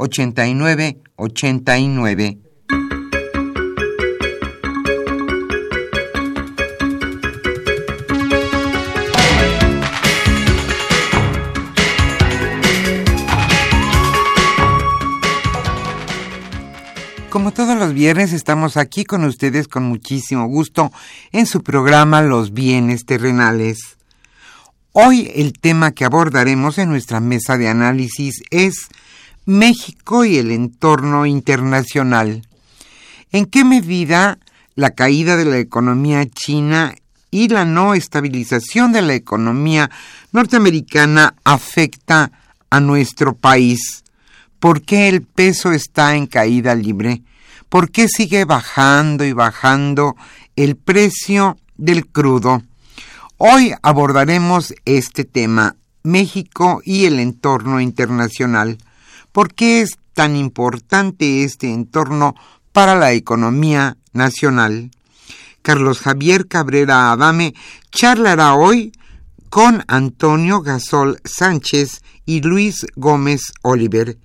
89 89. Como todos los viernes estamos aquí con ustedes con muchísimo gusto en su programa Los bienes terrenales. Hoy el tema que abordaremos en nuestra mesa de análisis es México y el entorno internacional. ¿En qué medida la caída de la economía china y la no estabilización de la economía norteamericana afecta a nuestro país? ¿Por qué el peso está en caída libre? ¿Por qué sigue bajando y bajando el precio del crudo? Hoy abordaremos este tema, México y el entorno internacional. ¿Por qué es tan importante este entorno para la economía nacional? Carlos Javier Cabrera Adame charlará hoy con Antonio Gasol Sánchez y Luis Gómez Oliver.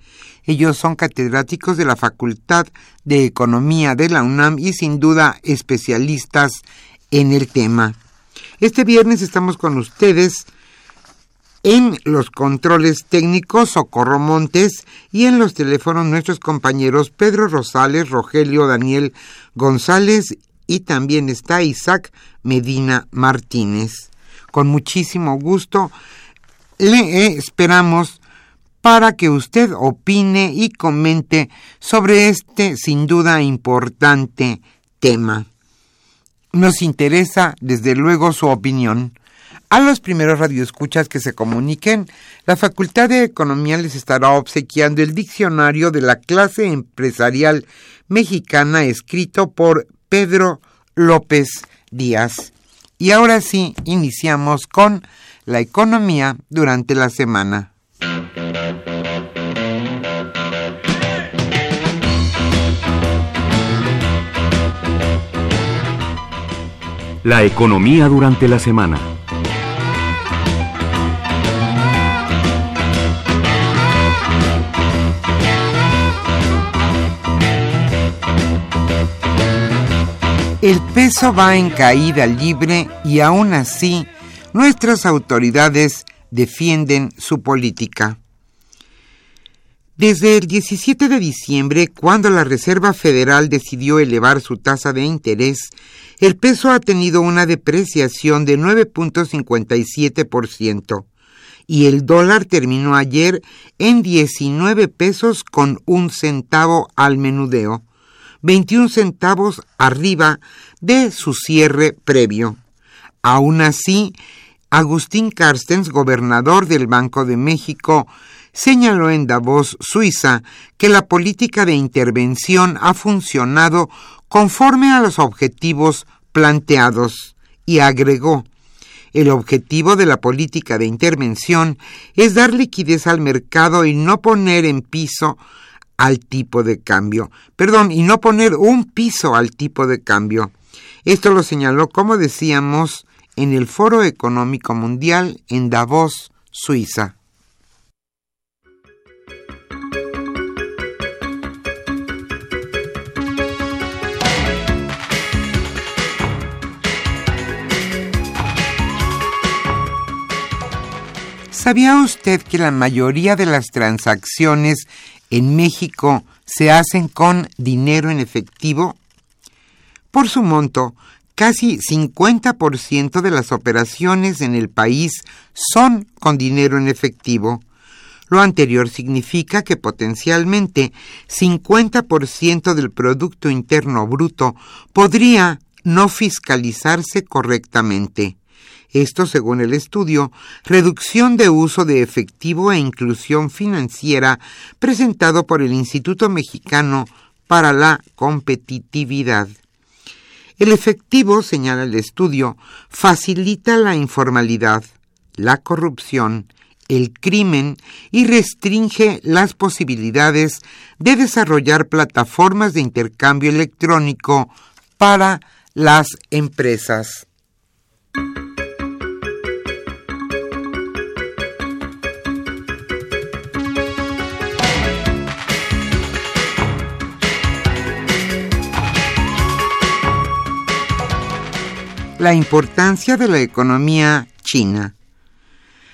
Ellos son catedráticos de la Facultad de Economía de la UNAM y sin duda especialistas en el tema. Este viernes estamos con ustedes en los controles técnicos Socorro Montes y en los teléfonos nuestros compañeros Pedro Rosales, Rogelio Daniel González y también está Isaac Medina Martínez. Con muchísimo gusto le esperamos para que usted opine y comente sobre este sin duda importante tema. Nos interesa desde luego su opinión. A los primeros radioescuchas que se comuniquen, la Facultad de Economía les estará obsequiando el diccionario de la clase empresarial mexicana escrito por Pedro López Díaz. Y ahora sí, iniciamos con la economía durante la semana. La economía durante la semana. El peso va en caída libre y aún así nuestras autoridades defienden su política. Desde el 17 de diciembre, cuando la Reserva Federal decidió elevar su tasa de interés, el peso ha tenido una depreciación de 9.57% y el dólar terminó ayer en 19 pesos con un centavo al menudeo. 21 centavos arriba de su cierre previo. Aún así, Agustín Carstens, gobernador del Banco de México, señaló en Davos, Suiza, que la política de intervención ha funcionado conforme a los objetivos planteados y agregó, el objetivo de la política de intervención es dar liquidez al mercado y no poner en piso al tipo de cambio. Perdón, y no poner un piso al tipo de cambio. Esto lo señaló, como decíamos, en el Foro Económico Mundial en Davos, Suiza. ¿Sabía usted que la mayoría de las transacciones en México se hacen con dinero en efectivo? Por su monto, casi 50% de las operaciones en el país son con dinero en efectivo. Lo anterior significa que potencialmente 50% del Producto Interno Bruto podría no fiscalizarse correctamente. Esto, según el estudio, Reducción de uso de efectivo e inclusión financiera presentado por el Instituto Mexicano para la Competitividad. El efectivo, señala el estudio, facilita la informalidad, la corrupción, el crimen y restringe las posibilidades de desarrollar plataformas de intercambio electrónico para las empresas. La importancia de la economía china.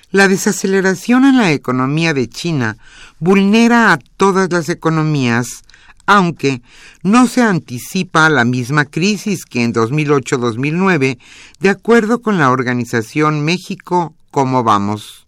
La desaceleración en la economía de China vulnera a todas las economías, aunque no se anticipa la misma crisis que en 2008-2009, de acuerdo con la organización México Cómo Vamos.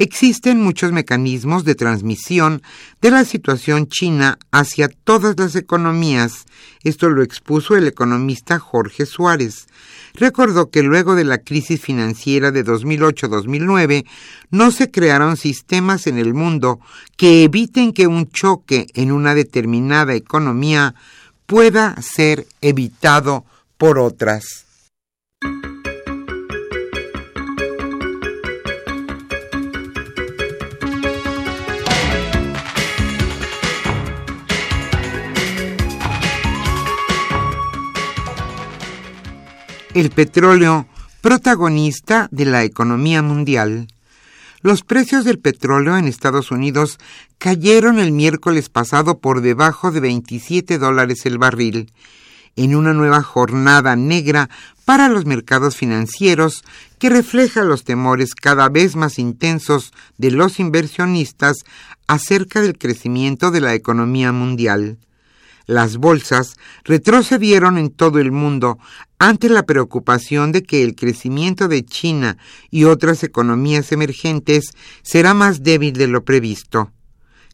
Existen muchos mecanismos de transmisión de la situación china hacia todas las economías. Esto lo expuso el economista Jorge Suárez. Recordó que luego de la crisis financiera de 2008-2009 no se crearon sistemas en el mundo que eviten que un choque en una determinada economía pueda ser evitado por otras. El petróleo protagonista de la economía mundial. Los precios del petróleo en Estados Unidos cayeron el miércoles pasado por debajo de 27 dólares el barril, en una nueva jornada negra para los mercados financieros que refleja los temores cada vez más intensos de los inversionistas acerca del crecimiento de la economía mundial. Las bolsas retrocedieron en todo el mundo ante la preocupación de que el crecimiento de China y otras economías emergentes será más débil de lo previsto.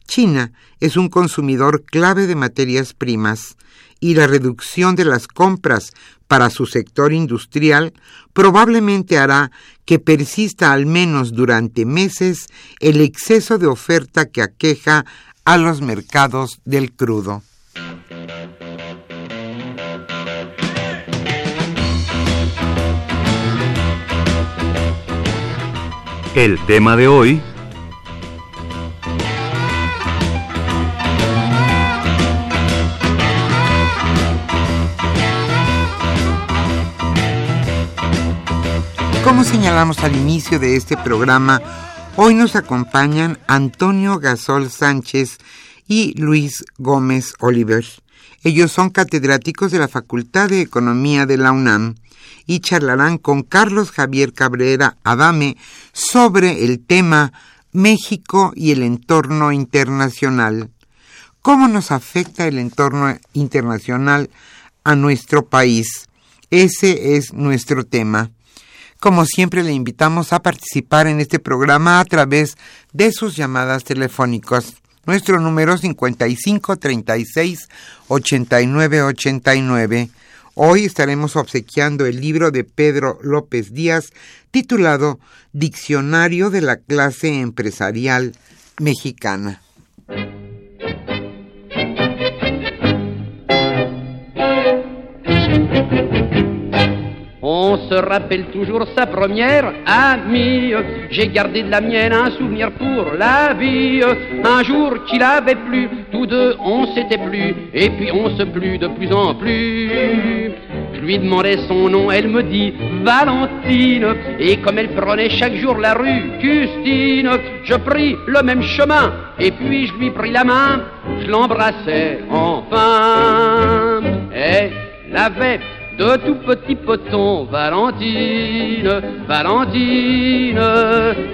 China es un consumidor clave de materias primas y la reducción de las compras para su sector industrial probablemente hará que persista al menos durante meses el exceso de oferta que aqueja a los mercados del crudo. El tema de hoy... Como señalamos al inicio de este programa, hoy nos acompañan Antonio Gasol Sánchez y Luis Gómez Oliver. Ellos son catedráticos de la Facultad de Economía de la UNAM y charlarán con Carlos Javier Cabrera Adame sobre el tema México y el entorno internacional. ¿Cómo nos afecta el entorno internacional a nuestro país? Ese es nuestro tema. Como siempre le invitamos a participar en este programa a través de sus llamadas telefónicas. Nuestro número 55 36 89 89. Hoy estaremos obsequiando el libro de Pedro López Díaz titulado Diccionario de la clase empresarial mexicana. On se rappelle toujours sa première amie. J'ai gardé de la mienne un souvenir pour la vie. Un jour qu'il avait plu, tous deux on s'était plu, et puis on se plut de plus en plus. Je lui demandais son nom, elle me dit Valentine. Et comme elle prenait chaque jour la rue Custine, je pris le même chemin, et puis je lui pris la main, je l'embrassais enfin. Elle avait de tout petits potons, Valentine, Valentine,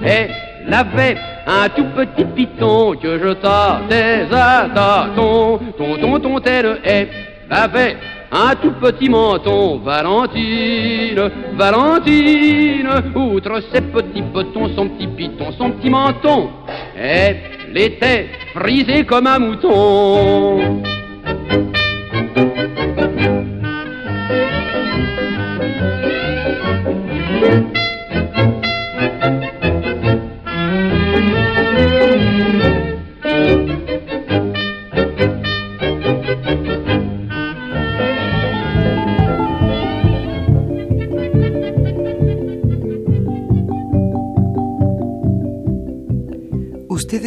elle avait un tout petit piton que je tâtais à tâton, ton ton ton telle, elle avait un tout petit menton, Valentine, Valentine, outre ses petits potons, son petit piton, son petit menton, elle était frisée comme un mouton.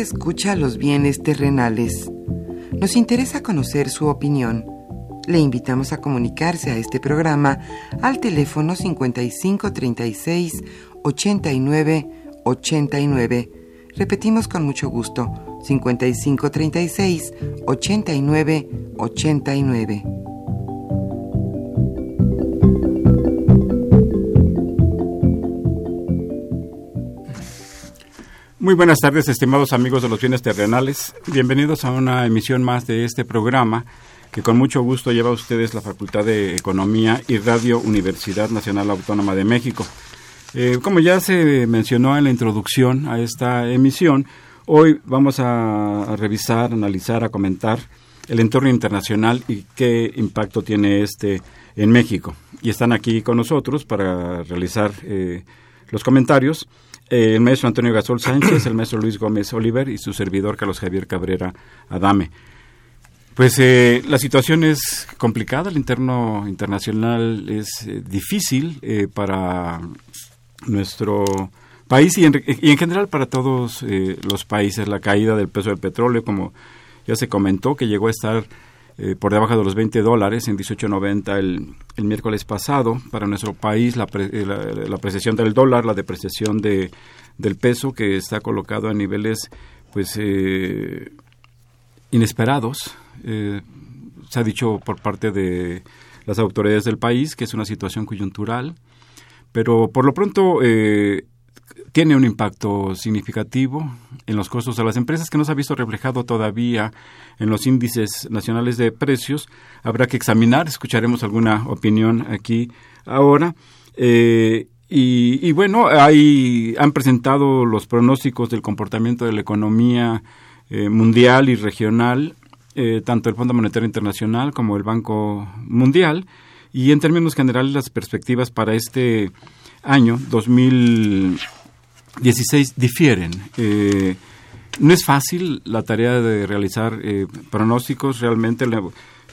Escucha los bienes terrenales. Nos interesa conocer su opinión. Le invitamos a comunicarse a este programa al teléfono 55 36 89 89. Repetimos con mucho gusto 55 36 89 89. Muy buenas tardes, estimados amigos de los bienes terrenales. Bienvenidos a una emisión más de este programa que con mucho gusto lleva a ustedes la Facultad de Economía y Radio Universidad Nacional Autónoma de México. Eh, como ya se mencionó en la introducción a esta emisión, hoy vamos a, revisar, analizar, a comentar el entorno internacional y qué impacto tiene este en México. Y están aquí con nosotros para realizar eh, los comentarios el maestro Antonio Gasol Sánchez, el maestro Luis Gómez Oliver y su servidor Carlos Javier Cabrera Adame. Pues eh, la situación es complicada, el interno internacional es eh, difícil eh, para nuestro país y en, y en general para todos eh, los países. La caída del peso del petróleo, como ya se comentó, que llegó a estar eh, por debajo de los 20 dólares en 18.90 el, el miércoles pasado. Para nuestro país, la, pre, la, la, apreciación del dólar, la depreciación de, del peso, que está colocado a niveles pues inesperados. Eh, se ha dicho por parte de las autoridades del país que es una situación coyuntural, pero por lo pronto eh, tiene un impacto significativo en los costos de las empresas que no se ha visto reflejado todavía en los índices nacionales de precios. Habrá que examinar, escucharemos alguna opinión aquí ahora. Eh, y, y, bueno, hay, han presentado los pronósticos del comportamiento de la economía mundial y regional, eh, tanto el Fondo Monetario Internacional como el Banco Mundial, y en términos generales las perspectivas para este año 2016 difieren. Eh, no es fácil la tarea de realizar eh, pronósticos, realmente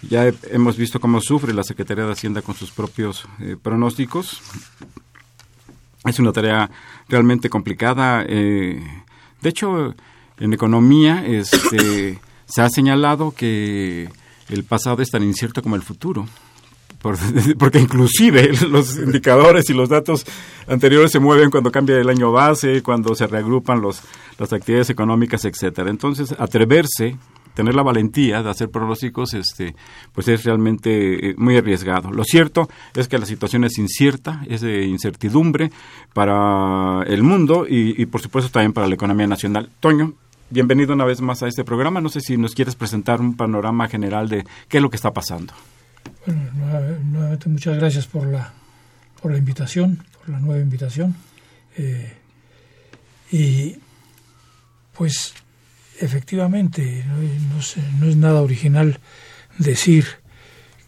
ya he, hemos visto cómo sufre la Secretaría de Hacienda con sus propios eh, pronósticos. Es una tarea realmente complicada. Eh, de hecho, en economía este, se ha señalado que el pasado es tan incierto como el futuro por, porque inclusive los indicadores y los datos anteriores se mueven cuando cambia el año base, cuando se reagrupan los, las actividades económicas, etcétera. Entonces, atreverse, tener la valentía de hacer pronósticos, este, pues es realmente eh, muy arriesgado. Lo cierto es que la situación es incierta, es de incertidumbre para el mundo y, y por supuesto también para la economía nacional. Toño, bienvenido una vez más a este programa. No sé si nos quieres presentar un panorama general de qué es lo que está pasando. Bueno, nuevamente muchas gracias por la, por la invitación, por la nueva invitación. Eh, y pues efectivamente no, no, es nada original decir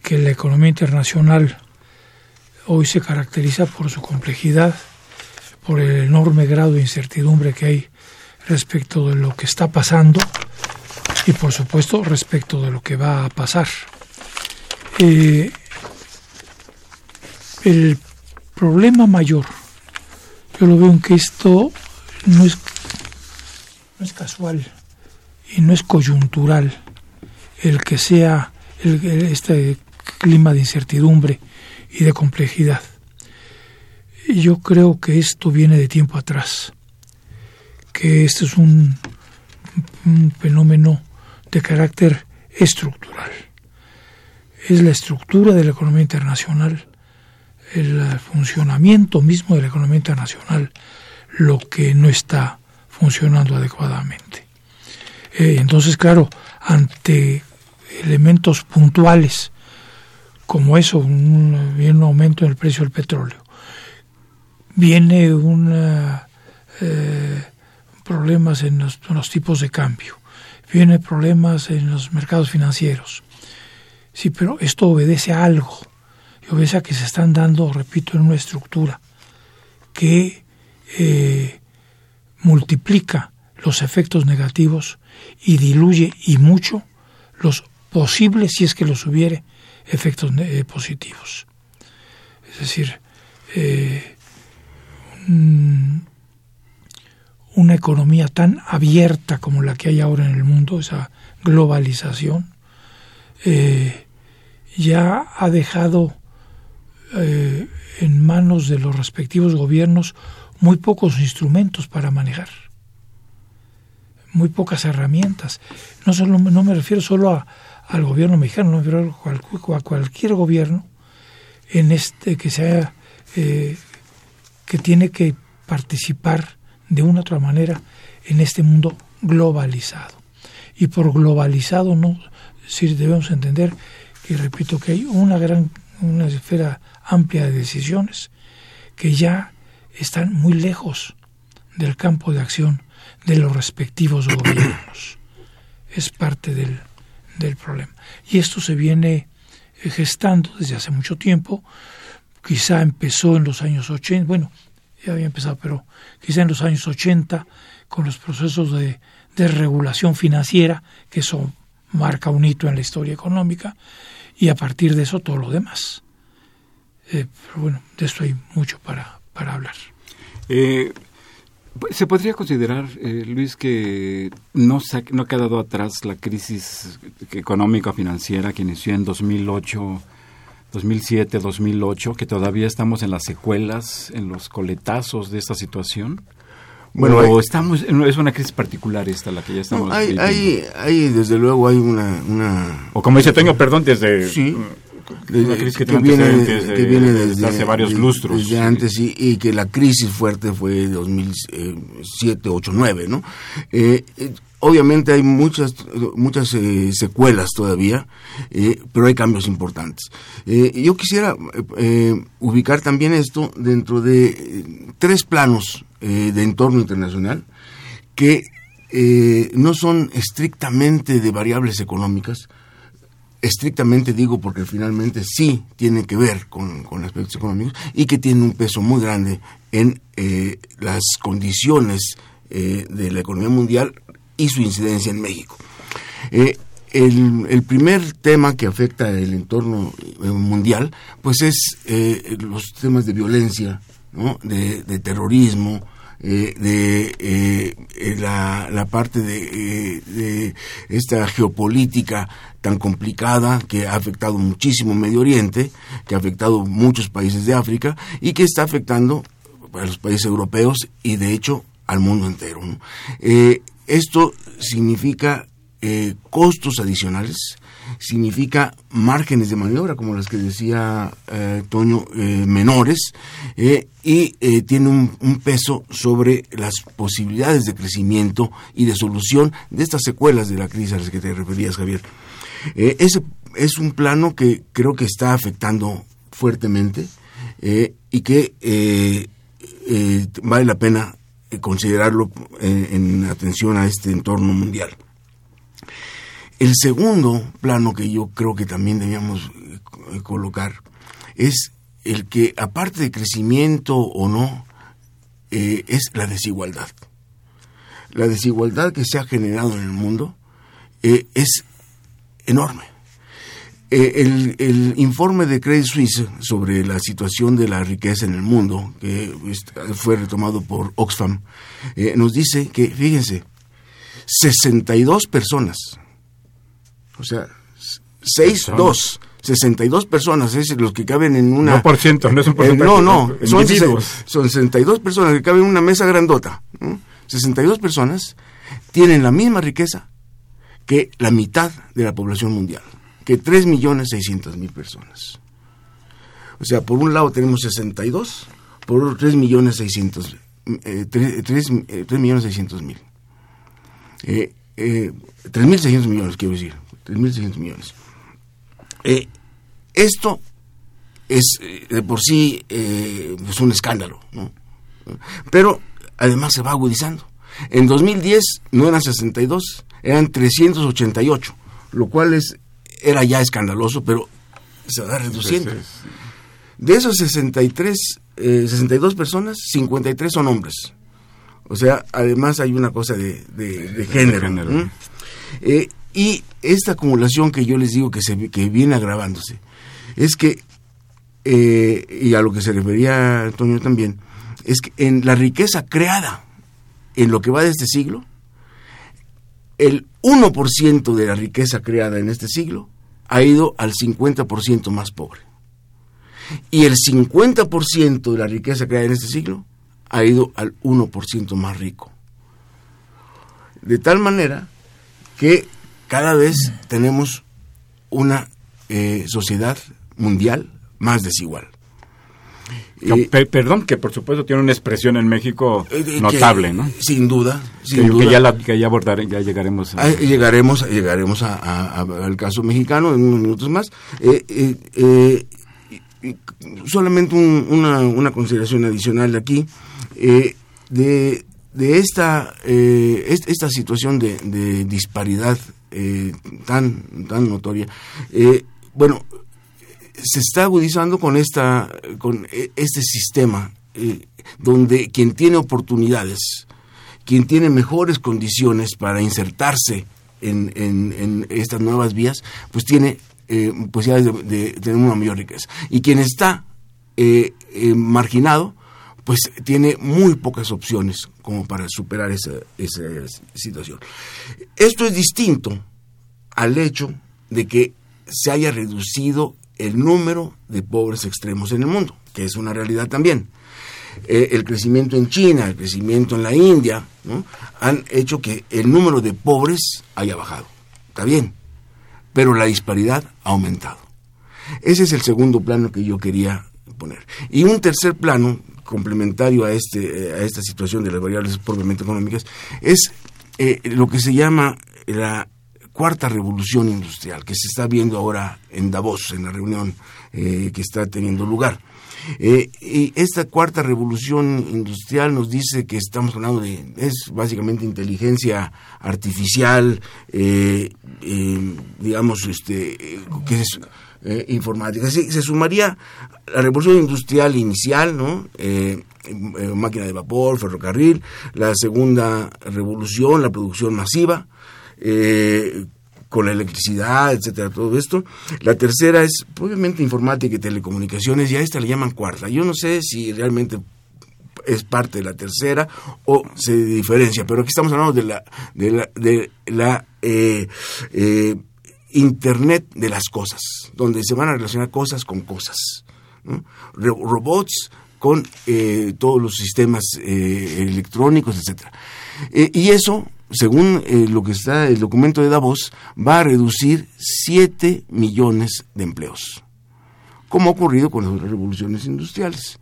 que la economía internacional hoy se caracteriza por su complejidad, por el enorme grado de incertidumbre que hay respecto de lo que está pasando y por supuesto respecto de lo que va a pasar. Eh, el problema mayor, yo lo veo en que esto no es, no es casual y no es coyuntural el que sea este clima de incertidumbre y de complejidad. Yo creo que esto viene de tiempo atrás, que este es un, fenómeno de carácter estructural. Es la estructura de la economía internacional, el funcionamiento mismo de la economía internacional, lo que no está funcionando adecuadamente. Eh, entonces, claro, ante elementos puntuales como eso, un, viene un aumento en el precio del petróleo, viene un eh, problemas en los, tipos de cambio, viene problemas en los mercados financieros. Sí, pero esto obedece a algo, y obedece a que se están dando, repito, en una estructura que eh, multiplica los efectos negativos y diluye y mucho los posibles, si es que los hubiere, efectos eh, positivos. Es decir, eh, una economía tan abierta como la que hay ahora en el mundo, esa globalización, eh, ya ha dejado en manos de los respectivos gobiernos muy pocos instrumentos para manejar, muy pocas herramientas. No, solo, no me refiero solo a, al gobierno mexicano, no me refiero a cualquier gobierno en este que sea eh, que tiene que participar de una otra manera en este mundo globalizado. Y por globalizado no si debemos entender que repito que hay una gran una esfera amplia de decisiones que ya están muy lejos del campo de acción de los respectivos gobiernos. Es parte del, del problema. Y esto se viene gestando desde hace mucho tiempo, quizá empezó en los años 80, bueno, ya había empezado, pero quizá en los años 80 con los procesos de, de regulación financiera, que eso marca un hito en la historia económica, y a partir de eso todo lo demás. Eh, pero bueno, de esto hay mucho para, hablar. Eh, ¿Se podría considerar, eh, Luis, que no, se, no ha quedado atrás la crisis económica financiera que inició en 2008, 2007, 2008, que todavía estamos en las secuelas, en los coletazos de esta situación? Bueno, o estamos, es una crisis particular esta la que ya estamos hay, hay, hay, desde luego, hay una, una... O como dice Toño, perdón, desde... Sí que, viene, desde, hace varios lustros. Desde antes y, que la crisis fuerte fue 2007, 8, 9, ¿no? Eh, eh, obviamente hay muchas muchas eh, secuelas todavía, pero hay cambios importantes. yo quisiera ubicar también esto dentro de tres planos de entorno internacional que no son estrictamente de variables económicas, estrictamente digo porque finalmente sí tiene que ver con, aspectos económicos y que tiene un peso muy grande en eh, las condiciones eh, de la economía mundial y su incidencia en México. Eh, el, primer tema que afecta el entorno mundial, pues es los temas de violencia, de terrorismo, eh, de eh, eh, la, parte de, esta geopolítica tan complicada que ha afectado muchísimo Medio Oriente, que ha afectado muchos países de África y que está afectando a los países europeos y de hecho al mundo entero. Esto significa costos adicionales significa márgenes de maniobra, como las que decía eh, Toño, eh, menores, eh, y tiene un, peso sobre las posibilidades de crecimiento y de solución de estas secuelas de la crisis a las que te referías, Javier. ese es un plano que creo que está afectando fuertemente y que vale la pena considerarlo en atención a este entorno mundial. El segundo plano que yo creo que también debíamos eh, colocar es el que, aparte de crecimiento o no, eh, es la desigualdad. La desigualdad que se ha generado en el mundo eh, es enorme. Eh, el, el, informe de Credit Suisse sobre la situación de la riqueza en el mundo, que fue retomado por Oxfam, eh, nos dice que, fíjense, 62 personas, o sea, 6, 2, 62 personas, es los que caben en una... No por ciento, no es un Eh, porcentaje. no, no, son, son 62 personas que caben en una mesa grandota. ¿no? 62 personas tienen la misma riqueza que la mitad de la población mundial, que 3.600.000 personas. O sea, por un lado tenemos 62, por otro 3.600.000. Eh, 3.600.000. Eh, eh, 3.600 millones, quiero decir. 3.600 millones. Eh, esto es eh, de por sí eh, es un escándalo, ¿no? Pero además se va agudizando. En 2010 no eran 62, eran 388, lo cual es era ya escandaloso, pero se va reduciendo. De esos 63, eh, 62 personas, 53 son hombres. O sea, además hay una cosa de, de, de género. género. ¿m? Eh, y esta acumulación que yo les digo que, se, que viene agravándose, es que, eh, y a lo que se refería Antonio también, es que en la riqueza creada en lo que va de este siglo, el 1% de la riqueza creada en este siglo ha ido al 50% más pobre. Y el 50% de la riqueza creada en este siglo ha ido al 1% más rico. De tal manera que cada vez tenemos una eh, sociedad mundial más desigual. Eh, pe- perdón, que por supuesto tiene una expresión en México eh, que- notable, ¿no? Sin duda, sin Que, duda. que ya, la, que ya abordare- ya llegaremos a... Ah, llegaremos llegaremos a- a- a- al caso mexicano en unos minutos más. Eh, eh, eh, solamente un- una, una consideración adicional de aquí. eh, de, de esta, eh, est- esta situación de, de disparidad eh, tan, tan notoria, eh, bueno, se está agudizando con esta con eh, este sistema eh, donde quien tiene oportunidades quien tiene mejores condiciones para insertarse en, en- estas nuevas vías pues tiene eh, posibilidades de, de tener una mayor riqueza. Y quien está eh, marginado pues tiene muy pocas opciones como para superar esa, esa situación. Esto es distinto al hecho de que se haya reducido el número de pobres extremos en el mundo, que es una realidad también. Eh, el crecimiento en China, el crecimiento en la India, ¿no? han hecho que el número de pobres haya bajado. Está bien, pero la disparidad ha aumentado. Ese es el segundo plano que yo quería poner. Y un tercer plano, complementario a, este, eh, a esta situación de las variables propiamente económicas, es eh, lo que se llama la cuarta revolución industrial, que se está viendo ahora en Davos, en la reunión eh, que está teniendo lugar. Eh, y esta cuarta revolución industrial nos dice que estamos hablando de, es básicamente inteligencia artificial, eh, eh, digamos, este, informática. Se, se sumaría la revolución industrial inicial, ¿no? Máquina de vapor, ferrocarril, la segunda revolución, la producción masiva, eh, con la electricidad, etcétera, todo esto. La tercera es obviamente informática y telecomunicaciones, y a esta le llaman cuarta. Yo no sé si realmente es parte de la tercera o se diferencia, pero aquí estamos hablando de la, de la, de la eh, eh, Internet de las cosas, donde se van a relacionar cosas con cosas. robots con todos los sistemas electrónicos, etcétera. Y eso, según eh, lo que está el documento de Davos, va a reducir 7 millones de empleos, como ha ocurrido con las revoluciones industriales.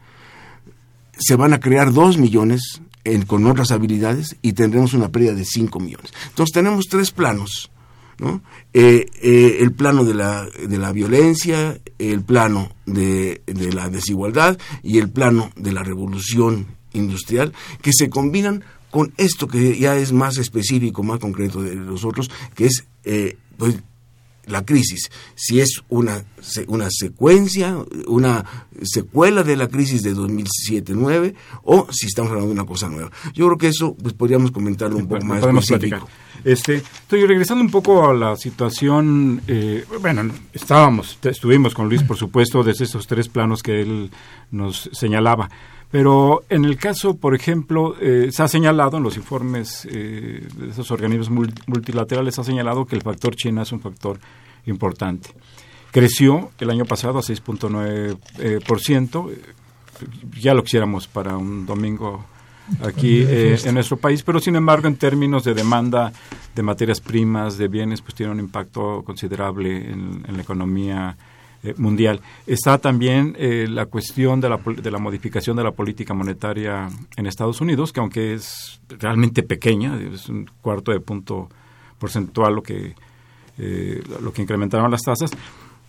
Se van a crear 2 millones con otras habilidades y tendremos una pérdida de 5 millones. Entonces tenemos tres planos. ¿no? Eh, eh, el plano de la, de la violencia, el plano de, de la desigualdad y el plano de la revolución industrial, que se combinan con esto que ya es más específico, más concreto de los otros, que es eh, pues, la crisis, si es una, una secuencia, una secuela de la crisis de 2007-2009 o si estamos hablando de una cosa nueva. Yo creo que eso pues, podríamos comentarlo un poco más. Podemos platicar. Este, estoy regresando un poco a la situación, eh, bueno, estábamos, estuvimos con Luis, por supuesto, desde estos tres planos que él nos señalaba. Pero en el caso, por ejemplo, eh, se ha señalado en los informes eh, de esos organismos multilaterales, se ha señalado que el factor China es un factor importante. Creció el año pasado a 6.9%, eh, por ciento, ya lo quisiéramos para un domingo aquí en nuestro país, pero sin embargo en términos de demanda de materias primas, de bienes, pues tiene un impacto considerable en la economía eh, mundial. Está también eh, la cuestión de la, de la modificación de la política monetaria en Estados Unidos, que aunque es realmente pequeña, es un cuarto de punto porcentual lo que, eh, lo que incrementaron las tasas,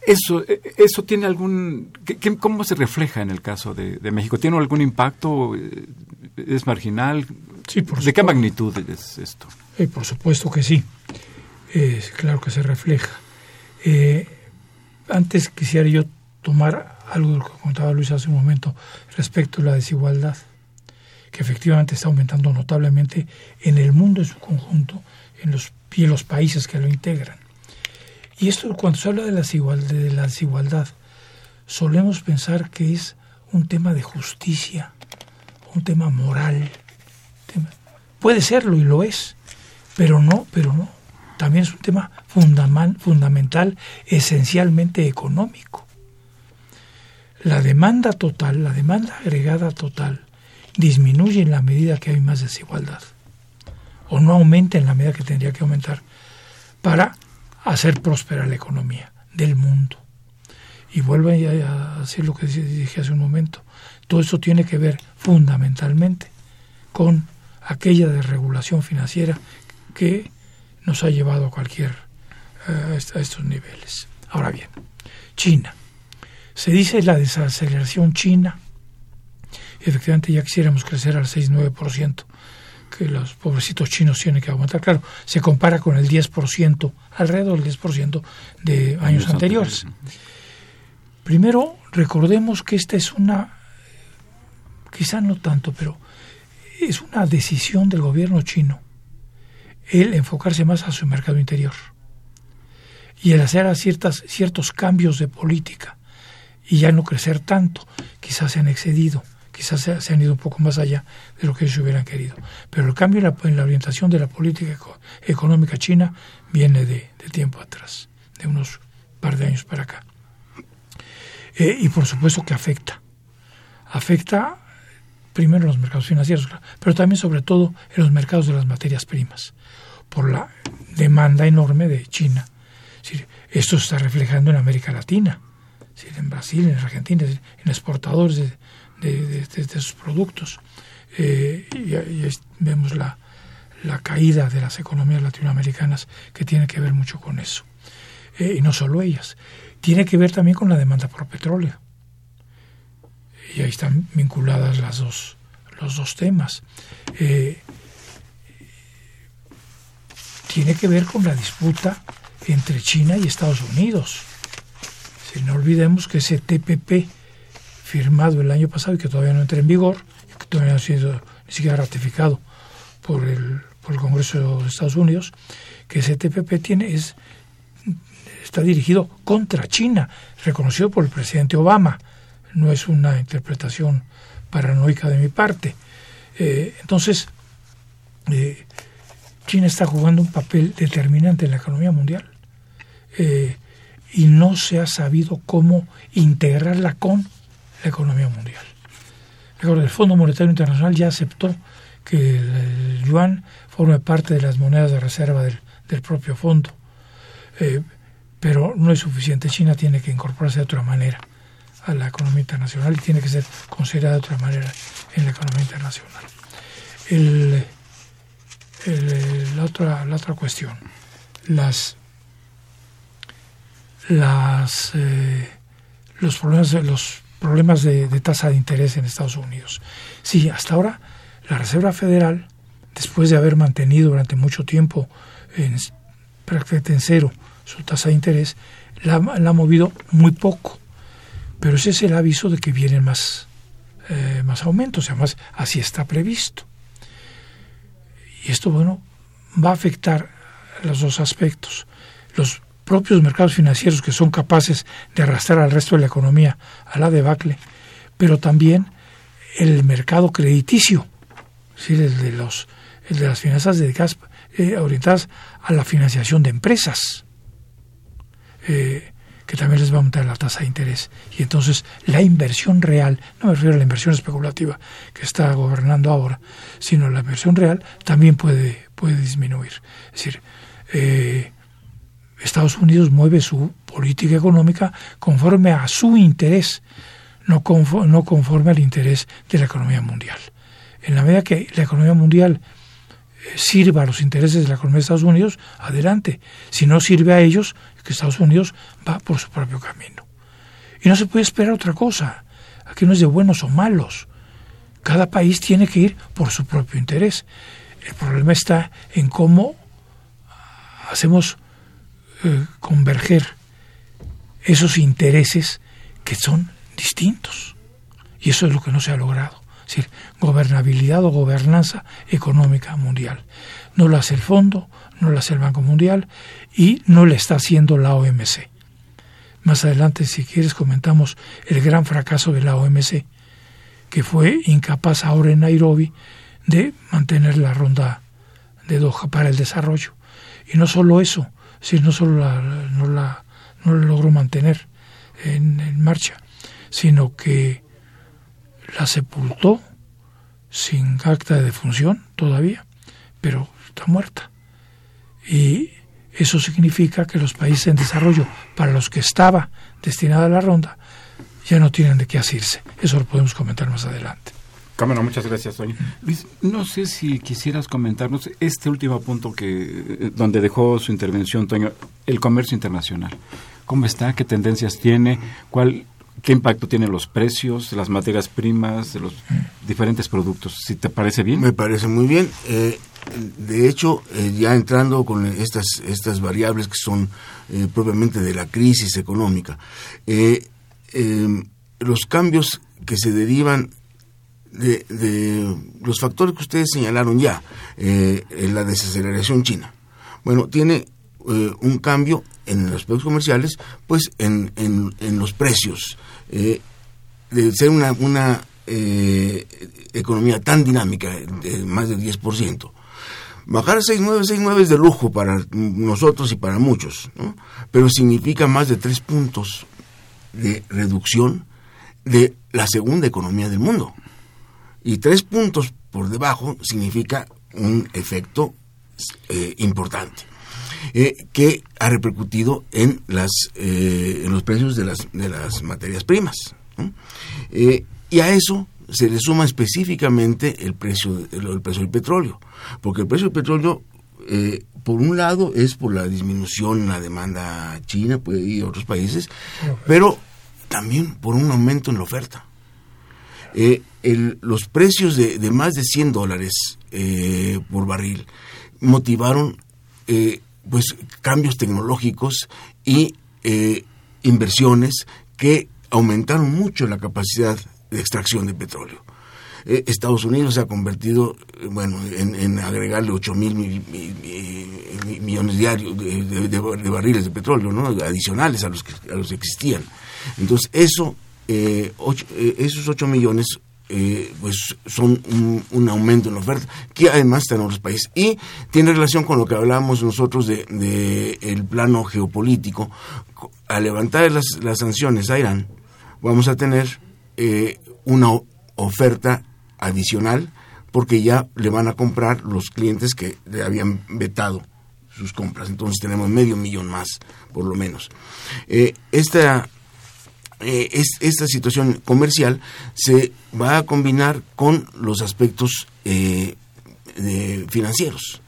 eso, eso tiene algún, ¿cómo se refleja en el caso de, México? ¿Tiene algún impacto? ¿Es marginal? Sí, por ¿De qué magnitud es esto? por supuesto que sí. claro que se refleja. Eh, antes quisiera yo tomar algo de lo que contaba Luis hace un momento respecto a la desigualdad, que efectivamente está aumentando notablemente en el mundo en su conjunto en los, y en los países que lo integran. Y esto, cuando se habla de la, desigualdad, de la desigualdad, solemos pensar que es un tema de justicia, un tema moral. Puede serlo y lo es, pero no, pero no también es un tema fundamental, esencialmente económico. La demanda total, la demanda agregada total, disminuye en la medida que hay más desigualdad, o no aumenta en la medida que tendría que aumentar, para hacer próspera la economía del mundo. Y vuelvo a decir lo que dije hace un momento. Todo eso tiene que ver fundamentalmente con aquella desregulación financiera que nos ha llevado a cualquier eh, a estos niveles. Ahora bien, China. Se dice la desaceleración china. Efectivamente ya quisiéramos crecer al 6-9%, que los pobrecitos chinos tienen que aguantar. Claro, se compara con el 10%, alrededor del 10% de años anteriores. Primero, recordemos que esta es una, quizá no tanto, pero es una decisión del gobierno chino el enfocarse más a su mercado interior y el hacer ciertas, ciertos cambios de política y ya no crecer tanto. Quizás se han excedido, quizás se, han ido un poco más allá de lo que ellos hubieran querido. Pero el cambio en la, orientación de la política económica china viene de, tiempo atrás, de unos par de años para acá. Eh, y por supuesto que afecta. Afecta primero en los mercados financieros, pero también sobre todo en los mercados de las materias primas por la demanda enorme de China. esto se está reflejando en América Latina, en Brasil, en Argentina, en exportadores de, de, productos. Eh, y, vemos la, caída de las economías latinoamericanas que tiene que ver mucho con eso. Eh, y no solo ellas, tiene que ver también con la demanda por petróleo. Y ahí están vinculadas las dos, los dos temas. Eh, tiene que ver con la disputa entre China y Estados Unidos. Si no olvidemos que ese TPP firmado el año pasado y que todavía no entra en vigor, que todavía no ha sido ni siquiera ratificado por el, por el Congreso de Estados Unidos, que ese TPP tiene es está dirigido contra China, reconocido por el presidente Obama. No es una interpretación paranoica de mi parte. Eh, entonces, eh, China está jugando un papel determinante en la economía mundial eh, y no se ha sabido cómo integrarla con la economía mundial. El Fondo Monetario Internacional ya aceptó que el, yuan forme parte de las monedas de reserva del, propio fondo, eh, pero no es suficiente. China tiene que incorporarse de otra manera a la economía internacional y tiene que ser considerada de otra manera en la economía internacional. El, la, otra, la otra cuestión, las, las, eh, los problemas, los problemas de, tasa de interés en Estados Unidos. Sí, hasta ahora la Reserva Federal, después de haber mantenido durante mucho tiempo en, prácticamente en cero su tasa de interés, la, ha movido muy poco. Pero ese es el aviso de que vienen más, eh, más aumentos, además así está previsto. Y esto, bueno, va a afectar los dos aspectos. Los propios mercados financieros que son capaces de arrastrar al resto de la economía a la debacle, pero también el mercado crediticio, ¿sí? el, de los, el de las finanzas dedicadas, eh, orientadas a la financiación de empresas, eh, que también les va a aumentar la tasa de interés. Y entonces la inversión real, no me refiero a la inversión especulativa que está gobernando ahora, sino la inversión real también puede, puede disminuir. Es decir, eh, Estados Unidos mueve su política económica conforme a su interés, no conforme, no conforme al interés de la economía mundial. En la medida que la economía mundial eh, sirva a los intereses de la economía de Estados Unidos, adelante. Si no sirve a ellos, que Estados Unidos va por su propio camino. Y no se puede esperar otra cosa. Aquí no es de buenos o malos. Cada país tiene que ir por su propio interés. El problema está en cómo hacemos eh, converger esos intereses que son distintos. Y eso es lo que no se ha logrado. Decir, gobernabilidad o gobernanza económica mundial. No lo hace el Fondo, no lo hace el Banco Mundial y no le está haciendo la OMC. Más adelante, si quieres, comentamos el gran fracaso de la OMC, que fue incapaz ahora en Nairobi de mantener la ronda de Doha para el desarrollo. Y no solo eso, si no solo la, no, la, no logró mantener en, en marcha, sino que la sepultó sin acta de defunción todavía, pero está muerta. Y eso significa que los países en desarrollo para los que estaba destinada la ronda ya no tienen de qué asirse. Eso lo podemos comentar más adelante. Cámara, muchas gracias, Toño. Luis, no sé si quisieras comentarnos este último punto que eh, donde dejó su intervención, Toño, el comercio internacional. ¿Cómo está? ¿Qué tendencias tiene? ¿Cuál, ¿Qué impacto tienen los precios, las materias primas, de los diferentes productos? Si te parece bien. Me parece muy bien. Eh, de hecho, eh, ya entrando con estas, estas variables que son propiamente de la crisis económica, los cambios que se derivan de, los factores que ustedes señalaron ya, eh, la desaceleración china. Bueno, tiene eh, un cambio en los aspectos comerciales, pues en, en, los precios. Eh, de ser una, una eh, economía tan dinámica, de más del 10%. Bajar a 6.9, 6.9 es de lujo para nosotros y para muchos, ¿no? pero significa más de tres puntos de reducción de la segunda economía del mundo. Y tres puntos por debajo significa un efecto eh, importante. Eh, que ha repercutido en las eh, en los precios de las de las materias primas y a eso se le suma específicamente el precio el precio del petróleo porque el precio del petróleo por un lado es por la disminución en la demanda china pues, y otros países pero también por un aumento en la oferta. Eh, los precios de, más de 100 dólares eh, por barril motivaron eh, pues cambios tecnológicos y inversiones que aumentaron mucho la capacidad de extracción de petróleo. Estados Unidos se ha convertido bueno en, agregarle 8 mil millones diarios de, barriles de petróleo ¿no? adicionales a los que a los que existían entonces eso eh, eh, esos 8 millones eh, pues son un, aumento en la oferta que además está en otros países. Y tiene relación con lo que hablábamos nosotros de, el plano geopolítico. Al levantar las, las, sanciones a Irán vamos a tener una oferta adicional porque ya le van a comprar los clientes que le habían vetado sus compras. Entonces tenemos medio millón más por lo menos. Esta eh, esta situación comercial se va a combinar con los aspectos eh, financieros.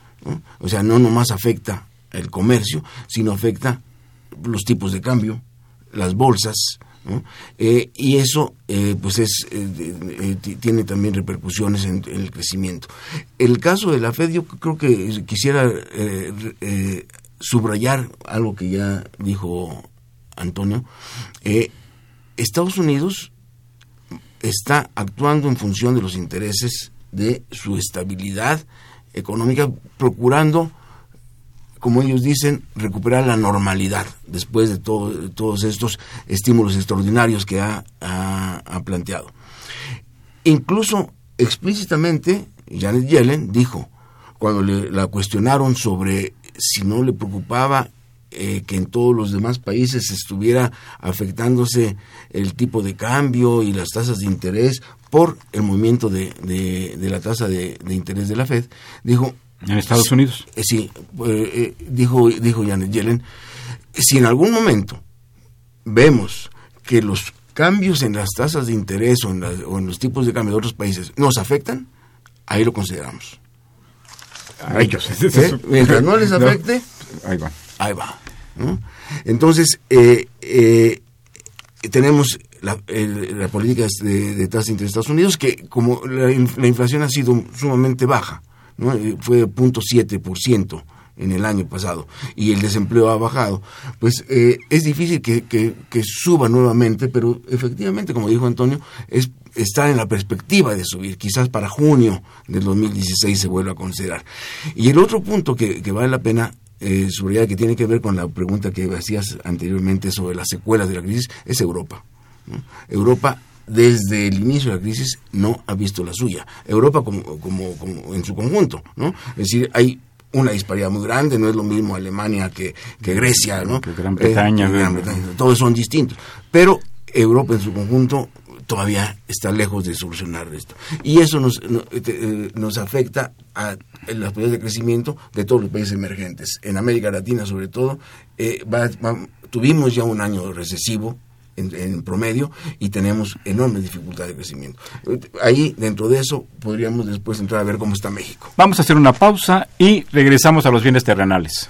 O sea, no nomás afecta el comercio, sino afecta los tipos de cambio, las bolsas, eh, y eso pues es tiene también repercusiones en, el crecimiento. El caso de la Fed, yo creo que quisiera subrayar algo que ya dijo Antonio. Estados Unidos está actuando en función de los intereses de su estabilidad económica, procurando, como ellos dicen, recuperar la normalidad después de, todo, todos estos estímulos extraordinarios que ha, ha planteado. Incluso explícitamente, Janet Yellen dijo, cuando le, la cuestionaron sobre si no le preocupaba eh, que en todos los demás países estuviera afectándose el tipo de cambio y las tasas de interés por el movimiento de, de, la tasa de, interés de la Fed, dijo... En Estados Unidos. Eh, sí, eh, dijo, dijo Janet Yellen, si en algún momento vemos que los cambios en las tasas de interés o en, o en los tipos de cambio de otros países nos afectan, ahí lo consideramos. Mientras no les afecte, ahí va. Ahí va. Entonces, eh, eh, tenemos la, política de, de tasa de Estados Unidos que como la, inflación ha sido sumamente baja, ¿no? Eh, fue 0.7% en el año pasado y el desempleo ha bajado, pues es difícil que, que, suba nuevamente, pero efectivamente, como dijo Antonio, es está en la perspectiva de subir. Quizás para junio del 2016 se vuelva a considerar. Y el otro punto que vale la pena eh, sobre que tiene que ver con la pregunta que hacías anteriormente sobre las secuelas de la crisis, es Europa. Europa desde el inicio de la crisis no ha visto la suya. Europa como, como, en su conjunto, ¿no? Es decir, hay una disparidad muy grande, no es lo mismo Alemania que, que Grecia, ¿no? Que Gran Bretaña. Gran Bretaña. Todos son distintos. Pero Europa en su conjunto todavía está lejos de solucionar esto. Y eso nos, eh, nos afecta a las posibilidades de crecimiento de todos los países emergentes. En América Latina, sobre todo, eh, tuvimos ya un año recesivo en, promedio y tenemos enormes dificultades de crecimiento. Ahí, dentro de eso, podríamos después entrar a ver cómo está México. Vamos a hacer una pausa y regresamos a los bienes terrenales.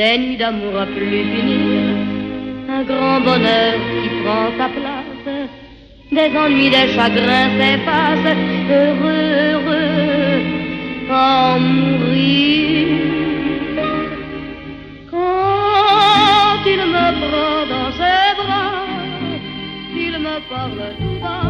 Des nuits d'amour à plus finir, un grand bonheur qui prend sa place, des ennuis, des chagrins s'effacent, heureux, heureux, mourir. Quand il me prend dans ses bras, il me parle tout bas.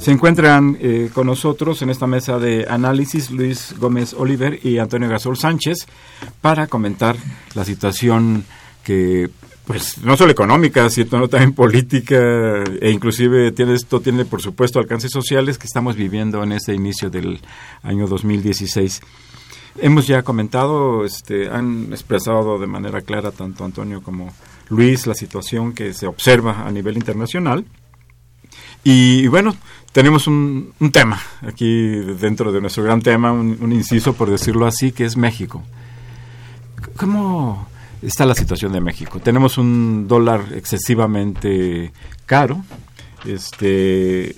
Se encuentran eh, con nosotros en esta mesa de análisis Luis Gómez Oliver y Antonio Gasol Sánchez para comentar la situación que pues no solo económica, sino también política e inclusive tiene esto tiene por supuesto alcances sociales que estamos viviendo en este inicio del año 2016. Hemos ya comentado, este, han expresado de manera clara tanto Antonio como Luis la situación que se observa a nivel internacional. Y, bueno, tenemos un, tema aquí dentro de nuestro gran tema, un, un inciso por decirlo así, que es México. ¿Cómo, está la situación de México. Tenemos un dólar excesivamente caro. Este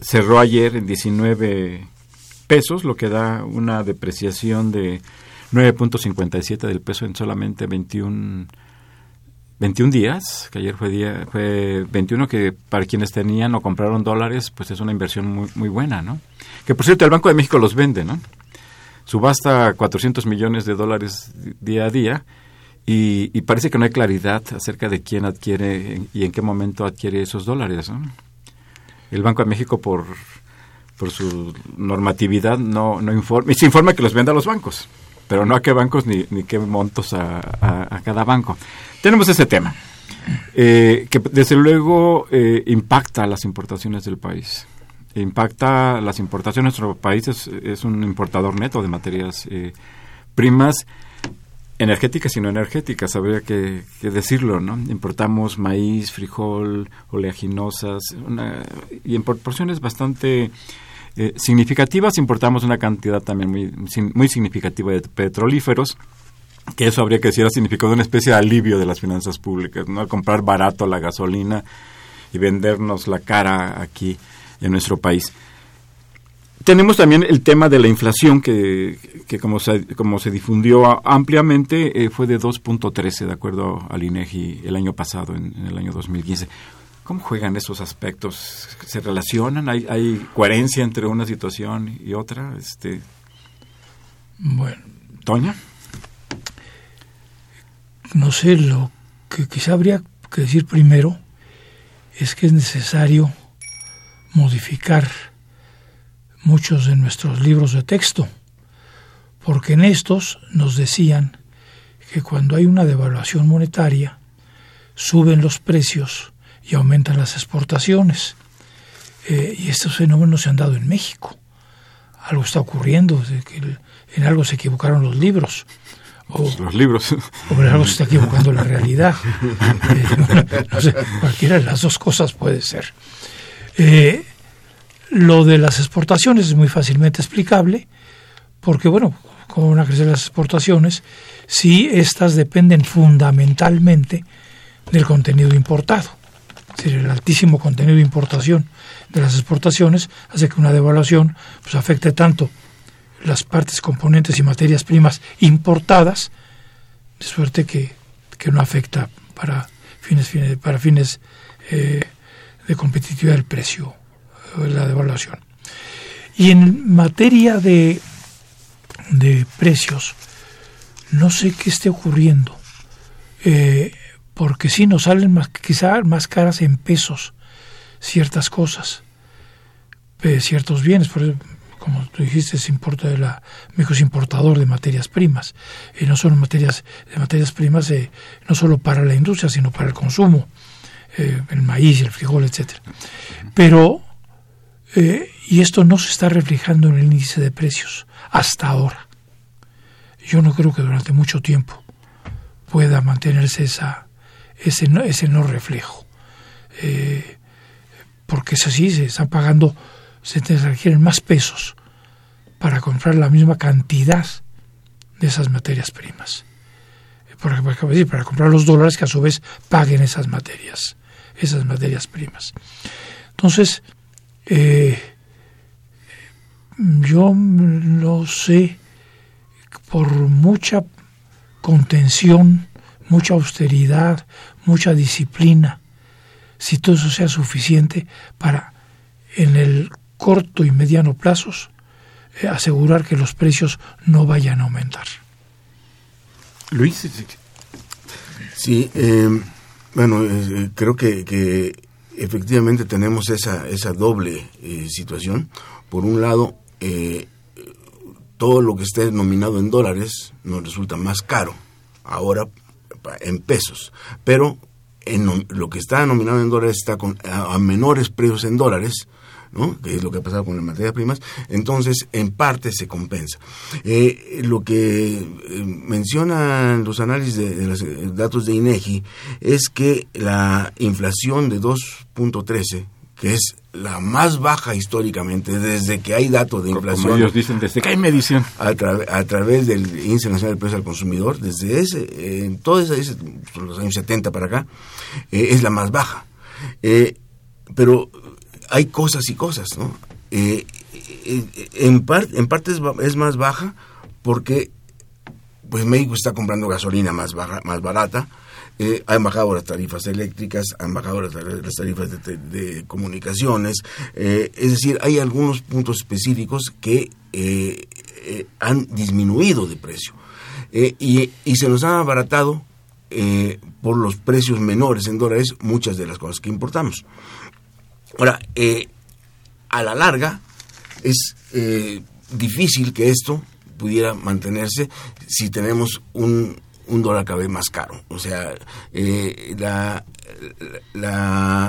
cerró ayer en 19 pesos, lo que da una depreciación de 9.57 del peso en solamente 21 21 días, que ayer fue día fue 21 que para quienes tenían o compraron dólares, pues es una inversión muy muy buena, ¿no? Que por cierto el Banco de México los vende, ¿no? Subasta 400 millones de dólares día a día y, parece que no hay claridad acerca de quién adquiere y en qué momento adquiere esos dólares. El Banco de México, por, por su normatividad, no, no informa, se informa que los vende a los bancos, pero no a qué bancos ni, ni qué montos a, a, cada banco. Tenemos ese tema, eh, que desde luego eh, impacta las importaciones del país. Impacta las importaciones. Nuestro país es, es un importador neto de materias eh, primas energéticas y no energéticas, habría que, decirlo, ¿no? Importamos maíz, frijol, oleaginosas, y en proporciones bastante eh, significativas, importamos una cantidad también muy, muy significativa de petrolíferos, que eso habría que decir ha significado una especie de alivio de las finanzas públicas, ¿no? Comprar barato la gasolina y vendernos la cara aquí en nuestro país. Tenemos también el tema de la inflación que, que como, se, como se difundió ampliamente eh, fue de 2.13 de acuerdo al INEGI el año pasado, en, el año 2015. ¿Cómo juegan esos aspectos? ¿Se relacionan? ¿Hay, ¿Hay coherencia entre una situación y otra? Este... Bueno. ¿Toña? No sé, lo que quizá habría que decir primero es que es necesario modificar muchos de nuestros libros de texto, porque en estos nos decían que cuando hay una devaluación monetaria, suben los precios y aumentan las exportaciones. Eh, y estos fenómenos se han dado en México. Algo está ocurriendo, que en algo se equivocaron los libros. O, los libros. O en algo se está equivocando la realidad. Eh, no, sé, cualquiera de las dos cosas puede ser. Eh, lo de las exportaciones es muy fácilmente explicable, porque, bueno, como van a crecer las exportaciones si estas dependen fundamentalmente del contenido importado. Es decir, el altísimo contenido de importación de las exportaciones hace que una devaluación pues, afecte tanto las partes, componentes y materias primas importadas, de suerte que, no afecta para fines, para fines eh, de competitividad del precio la devaluación. Y en materia de, de precios, no sé qué esté ocurriendo, eh, porque sí nos salen más, quizá más caras en pesos ciertas cosas, eh, ciertos bienes, por como tú dijiste, se importa de la, México es importador de materias primas, y no solo materias, de materias primas, eh, no solo para la industria, sino para el consumo, el maíz, el frijol, etcétera. Pero eh, y esto no se está reflejando en el índice de precios hasta ahora. Yo no creo que durante mucho tiempo pueda mantenerse esa, ese, no, ese no reflejo. Eh, porque es así, se están pagando, se requieren más pesos para comprar la misma cantidad de esas materias primas. Por decir, para comprar los dólares que a su vez paguen esas materias, esas materias primas. Entonces, eh, yo lo sé por mucha contención, mucha austeridad, mucha disciplina, si todo eso sea suficiente para en el corto y mediano plazos eh, asegurar que los precios no vayan a aumentar. Luis. Sí, eh, bueno, creo que, que efectivamente tenemos esa, esa doble eh, situación. Por un lado, eh, todo lo que esté denominado en dólares nos resulta más caro ahora en pesos, pero en lo que está nominado en dólares está con, a, a menores precios en dólares, ¿no? que es lo que ha pasado con las materias primas, entonces en parte se compensa. Eh, lo que eh, mencionan los análisis de, de los eh, datos de INEGI es que la inflación de 2.13, que es la más baja históricamente desde que hay datos de inflación Como ellos dicen, desde que hay medición. a, tra- a través del Índice Nacional de Precios al Consumidor, desde ese, eh, en todos los años 70 para acá, eh, es la más baja. Eh, pero hay cosas y cosas, ¿no? Eh, en, par- en parte es, es más baja porque pues México está comprando gasolina más baja, más barata, han bajado las tarifas eléctricas, han bajado las, tar- las tarifas de, comunicaciones, eh, es decir, hay algunos puntos específicos que eh, eh, han disminuido de precio y, se nos han abaratado por los precios menores en dólares muchas de las cosas que importamos. Ahora, a la larga es difícil que esto pudiera mantenerse si tenemos un, un dólar cada vez más caro. O sea, eh, la,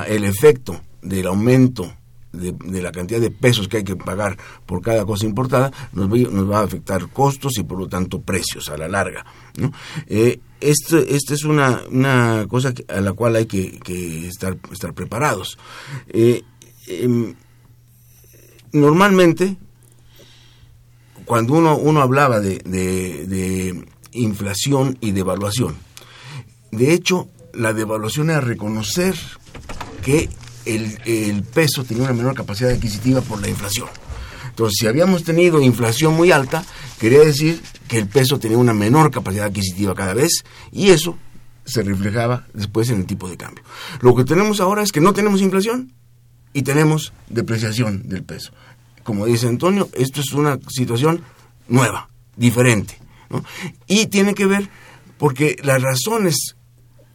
el efecto del aumento de, la cantidad de pesos que hay que pagar por cada cosa importada nos va, a afectar costos y por lo tanto precios a la larga. ¿no? Eh, esta es una, cosa a la cual hay que, estar, preparados. Eh, em, normalmente, cuando uno, hablaba de inflación y devaluación, de hecho, la devaluación era reconocer que el, peso tenía una menor capacidad adquisitiva por la inflación. Entonces, si habíamos tenido inflación muy alta, quería decir que el peso tenía una menor capacidad adquisitiva cada vez y eso se reflejaba después en el tipo de cambio. Lo que tenemos ahora es que no tenemos inflación y tenemos depreciación del peso. Como dice Antonio, esto es una situación nueva, diferente. Y tiene que ver porque las razones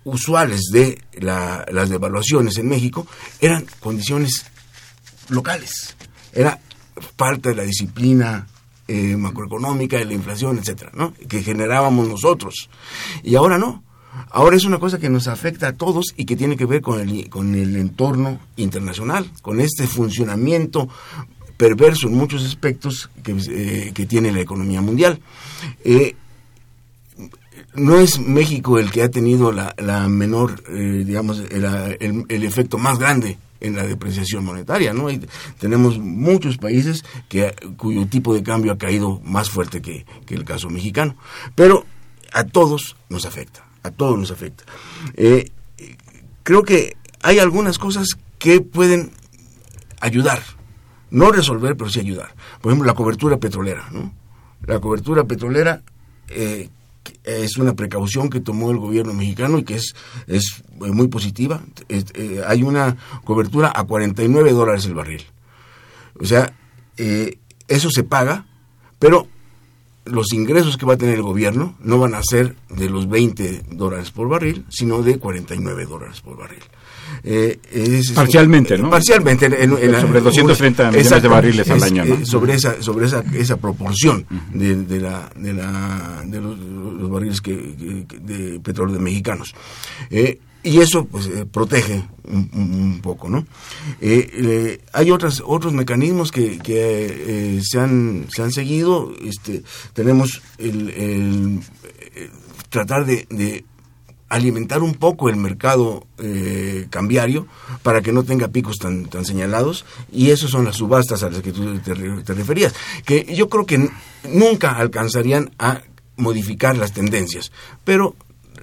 usuales de la- las devaluaciones en México eran condiciones locales. Era falta de la disciplina eh, macroeconómica, de la inflación, etcétera, ¿no? Que generábamos nosotros. Y ahora no. Ahora es una cosa que nos afecta a todos y que tiene que ver con el, con el entorno internacional, con este funcionamiento perverso en muchos aspectos que, eh, que tiene la economía mundial. Eh, no es México el que ha tenido la, menor, eh, digamos, el, el- el efecto más grande en la depreciación monetaria, ¿no? Hay- tenemos muchos países que, cuyo tipo de cambio ha caído más fuerte que, que el caso mexicano. Pero a todos nos afecta, a todos nos afecta. Creo que hay algunas cosas que pueden ayudar, no resolver, pero sí ayudar. Por ejemplo, la cobertura petrolera, ¿no? La cobertura petrolera eh, es una precaución que tomó el gobierno mexicano y que es, es eh, muy positiva. Eh, hay una cobertura a 49 dólares el barril. O sea, eh, eso se paga, pero los ingresos que va a tener el gobierno no van a ser de los 20 dólares por barril, sino de 49 dólares por barril. Eh, es- Parcialmente, ¿no? Parcialmente. en- en- en- Sobre 230 millones de barriles al año, ¿no? eh, sobre esa sobre esa esa proporción de, de la de la de los, los barriles que, de petróleo de mexicanos Eh, y eso pues eh, protege un, poco no Eh, eh, hay otras otros mecanismos que, que se han se han seguido este tenemos el, el, tratar de, de alimentar un poco el mercado eh, cambiario para que no tenga picos tan, tan señalados y esas son las subastas a las que tú te, te referías, que yo creo que nunca alcanzarían a modificar las tendencias, pero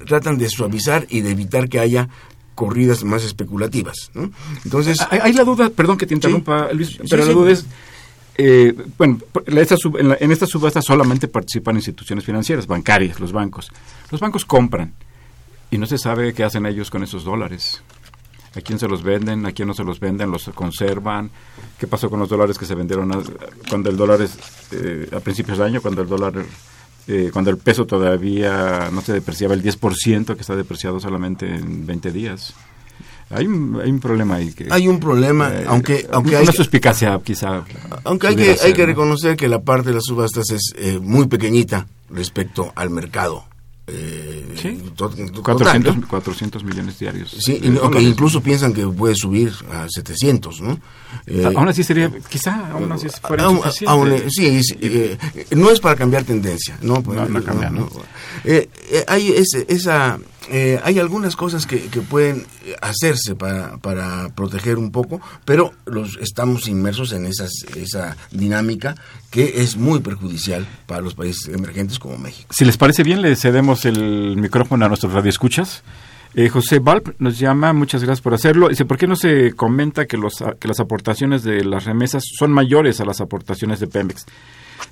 tratan de suavizar y de evitar que haya corridas más especulativas. ¿no? Entonces, Hay, la duda, perdón que te interrumpa, Luis, Sí, pero la sí. duda es, eh, bueno, la- esta sub- en, la- en esta subasta solamente participan instituciones financieras, bancarias, los bancos. Los bancos compran y no se sabe qué hacen ellos con esos dólares. ¿A quién se los venden? ¿A quién no se los venden? ¿Los conservan? ¿Qué pasó con los dólares que se vendieron a- cuando el dólar es, eh, a principios de año, cuando el dólar, eh, cuando el peso todavía no se depreciaba el 10%, que está depreciado solamente en 20 días? Hay un, hay un problema ahí. Que, hay un problema, eh, aunque, aunque una hay... suspicacia quizá. Aunque hay que, hay que ¿no? reconocer que la parte de las subastas es eh, muy pequeñita respecto al mercado eh, Sí. to- total, 400, ¿no? 400 millones diarios. Sí, de y no, que dólares. incluso piensan que puede subir a 700, ¿no? Eh, Ah, aún así sería, quizá aún así fuera aún- aún, eh, sí, es- eh, no es para cambiar tendencia, no, No, no cambia, ¿no? Eh, eh, hay ese- esa, eh, hay algunas cosas que, que pueden hacerse para, para proteger un poco, pero los estamos inmersos en esas, esa dinámica que es muy perjudicial para los países emergentes como México. Si les parece bien, le cedemos el micrófono a nuestros radioescuchas. Eh, José Balp nos llama, muchas gracias por hacerlo. Dice, ¿por qué no se comenta que, los, que las aportaciones de las remesas son mayores a las aportaciones de Pemex?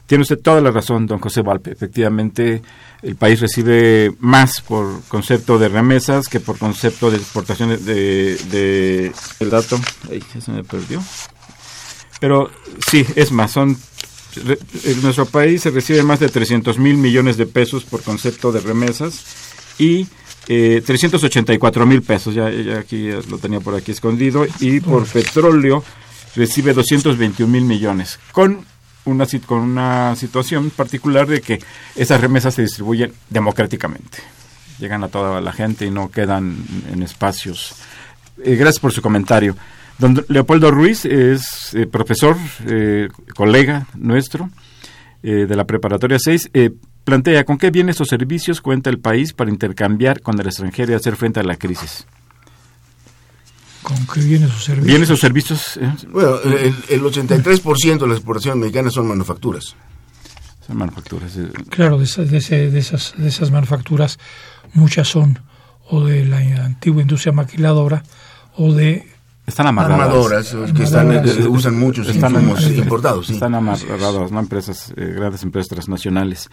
Tiene usted toda la razón, don José Valpe. Efectivamente, el país recibe más por concepto de remesas que por concepto de exportaciones de... de el dato, ay, se me perdió. Pero sí, es más, son... En nuestro país se recibe más de 300 mil millones de pesos por concepto de remesas y eh, 384 mil pesos, ya, ya aquí ya lo tenía por aquí escondido, y por petróleo recibe 221 mil millones, con una, con una situación particular de que esas remesas se distribuyen democráticamente, llegan a toda la gente y no quedan en espacios. Eh, gracias por su comentario. Don Leopoldo Ruiz es eh, profesor, eh, colega nuestro eh, de la Preparatoria 6. eh, plantea con qué bienes o servicios cuenta el país para intercambiar con el extranjero y hacer frente a la crisis. ¿Con qué bienes o servicios? Bienes o servicios eh, Bueno, el, el 83% de la exportación mexicana son manufacturas. son manufacturas. eh, Claro, de, esas- de ese- de esas, de esas manufacturas, muchas son o de la antigua industria maquiladora o de están amarradas. Armadoras, eh, que están, Armadoras. eh, usan muchos insumos eh, importados. sí. Están amarradas, ¿no? Empresas, eh, grandes empresas transnacionales.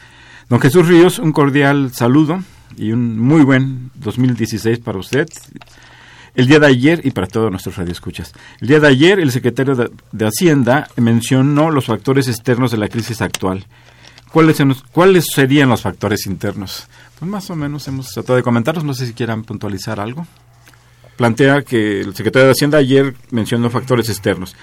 Don Jesús Ríos, un cordial saludo y un muy buen 2016 para usted. El día de ayer, y para todos nuestros radioescuchas, el día de ayer el secretario de, Hacienda mencionó los factores externos de la crisis actual. ¿Cuáles, ¿Cuáles serían los factores internos? Pues más o menos hemos tratado de comentarlos, no sé si quieran puntualizar algo. Plantea que el secretario de Hacienda ayer mencionó factores externos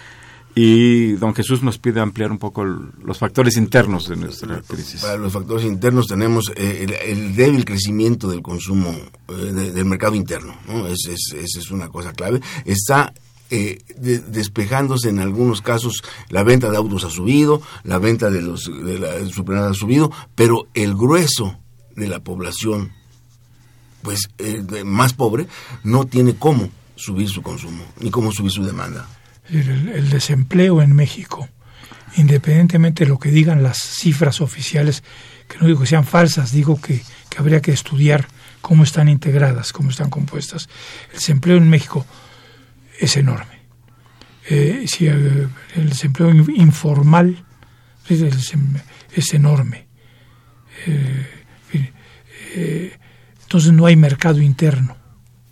y don Jesús nos pide ampliar un poco los factores internos de nuestra crisis. Para los factores internos tenemos eh, el, el débil crecimiento del consumo eh, de- del mercado interno. ¿no? Es- es- Esa es una cosa clave. Está eh, de- despejándose en algunos casos la venta de autos ha subido, la venta de los de la supermercados ha subido, pero el grueso de la población pues eh, más pobre no tiene cómo subir su consumo ni cómo subir su demanda. El, desempleo en México, independientemente de lo que digan las cifras oficiales, que no digo que sean falsas, digo que, habría que estudiar cómo están integradas, cómo están compuestas. El desempleo en México es enorme. Eh, si, eh, el desempleo in- informal es, enorme. Eh, entonces no hay mercado interno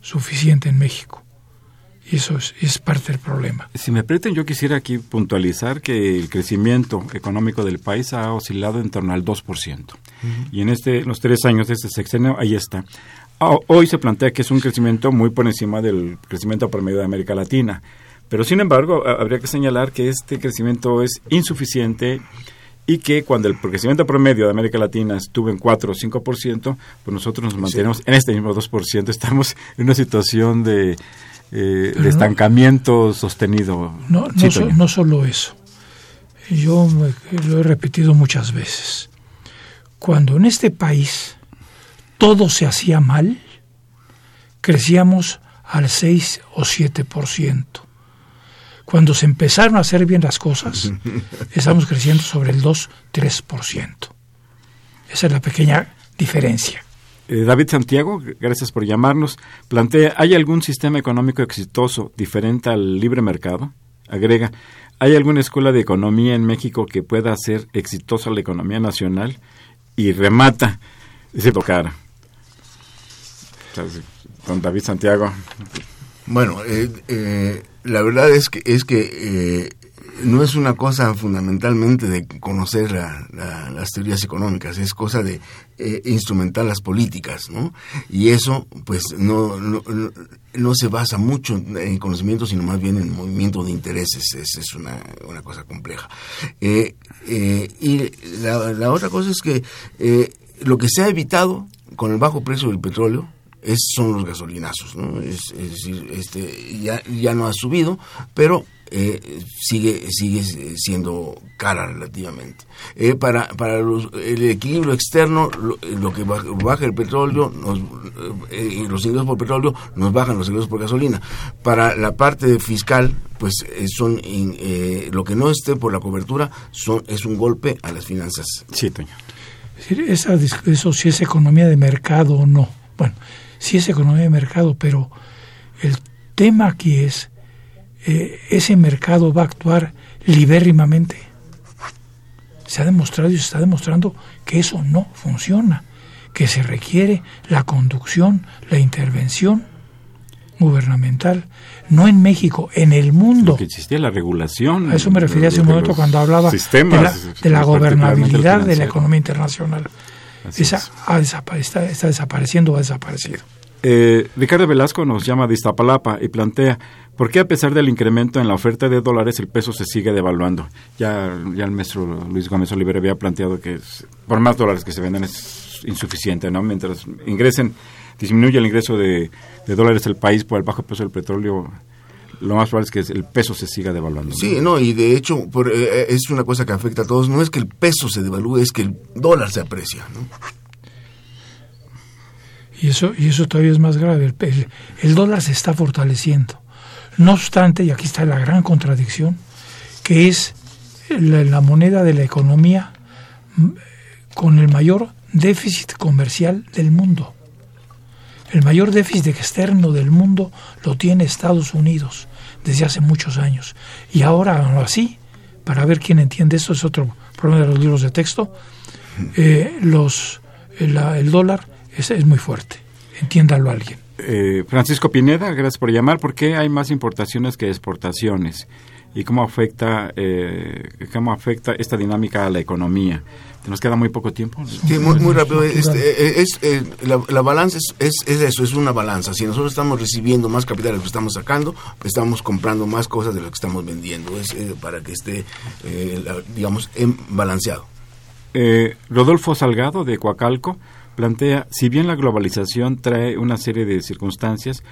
suficiente en México. Y eso es, es parte del problema. Si me permiten, yo quisiera aquí puntualizar que el crecimiento económico del país ha oscilado en torno al 2%. Y en este, los tres años de este sexenio, ahí está. Ah, Hoy se plantea que es un crecimiento muy por encima del crecimiento promedio de América Latina. Pero sin embargo, ha- habría que señalar que este crecimiento es insuficiente y que cuando el crecimiento promedio de América Latina estuvo en 4 o 5%, pues nosotros nos mantenemos en este mismo 2%. Estamos en una situación de, eh, de no- estancamiento sostenido. No, so- no solo eso. Yo me- lo he repetido muchas veces. Cuando en este país todo se hacía mal, crecíamos al 6 o 7%. Cuando se empezaron a hacer bien las cosas, estamos creciendo sobre el 2-3%. Esa es la pequeña diferencia. Eh, David Santiago, gracias por llamarnos, plantea, ¿hay algún sistema económico exitoso diferente al libre mercado? Agrega, ¿hay alguna escuela de economía en México que pueda hacer exitosa la economía nacional? Y remata, dice tocar. Don David Santiago, Bueno, eh, eh, la verdad es que es que eh, no es una cosa fundamentalmente de conocer la- la- las teorías económicas, es cosa de eh, instrumentar las políticas, ¿no? Y eso, pues, no, no, se basa mucho en conocimiento, sino más bien en movimiento de intereses. Es, es una, una cosa compleja. Eh, eh, y la, la otra cosa es que lo que se ha evitado con el bajo precio del petróleo, es, son los gasolinazos, ¿no? Es, es decir, este, ya, ya no ha subido, pero eh, sigue sigue siendo cara relativamente. Eh, para para los, el equilibrio externo, lo, lo que baja, baja, el petróleo, nos, eh, los ingresos por petróleo, nos bajan los ingresos por gasolina. Para la parte fiscal, pues eh, son eh, lo que no esté por la cobertura son es un golpe a las finanzas. Sí, Toño. Esa, eso si es economía de mercado o no. Bueno, sí es economía de mercado, pero el tema aquí es eh, ese mercado va a actuar libérrimamente. Se ha demostrado y se está demostrando que eso no funciona, que se requiere la conducción, la intervención gubernamental, no en México, en el mundo. Que existía la regulación. A eso me refería hace un momento cuando hablaba sistemas, de la, de la gobernabilidad de la economía internacional. Así Esa ha desapa está, está, desapareciendo o ha desaparecido. Eh, Ricardo Velasco nos llama de Iztapalapa y plantea, ¿por qué a pesar del incremento en la oferta de dólares el peso se sigue devaluando? Ya, ya el maestro Luis Gómez Olivera había planteado que por más dólares que se venden es insuficiente, ¿no? Mientras ingresen, disminuye el ingreso de, dólares del país por el bajo peso del petróleo, lo más probable es que el peso se siga devaluando. Sí, no, y de hecho por, eh, es una cosa que afecta a todos. No es que el peso se devalúe, es que el dólar se aprecia. ¿no? Y eso, y eso todavía es más grave. El, dólar se está fortaleciendo. No obstante, y aquí está la gran contradicción, que es la, moneda de la economía con el mayor déficit comercial del mundo. El mayor déficit externo del mundo lo tiene Estados Unidos desde hace muchos años. Y ahora, así, para ver quién entiende esto, es otro problema de los libros de texto, eh, los, el, el dólar es, es, muy fuerte. Entiéndalo alguien. Eh, Francisco Pineda, gracias por llamar. ¿Por qué hay más importaciones que exportaciones? ¿Y cómo afecta, eh, cómo afecta esta dinámica a la economía? Nos queda muy poco tiempo. Sí, muy, muy rápido. Este, es, es, la, la, balanza es, es, es, eso, es una balanza. Si nosotros estamos recibiendo más capital de lo que estamos sacando, pues estamos comprando más cosas de lo que estamos vendiendo. Es eh, para que esté, eh, la, digamos, en balanceado. Eh, Rodolfo Salgado, de Coacalco, plantea, si bien la globalización trae una serie de circunstancias,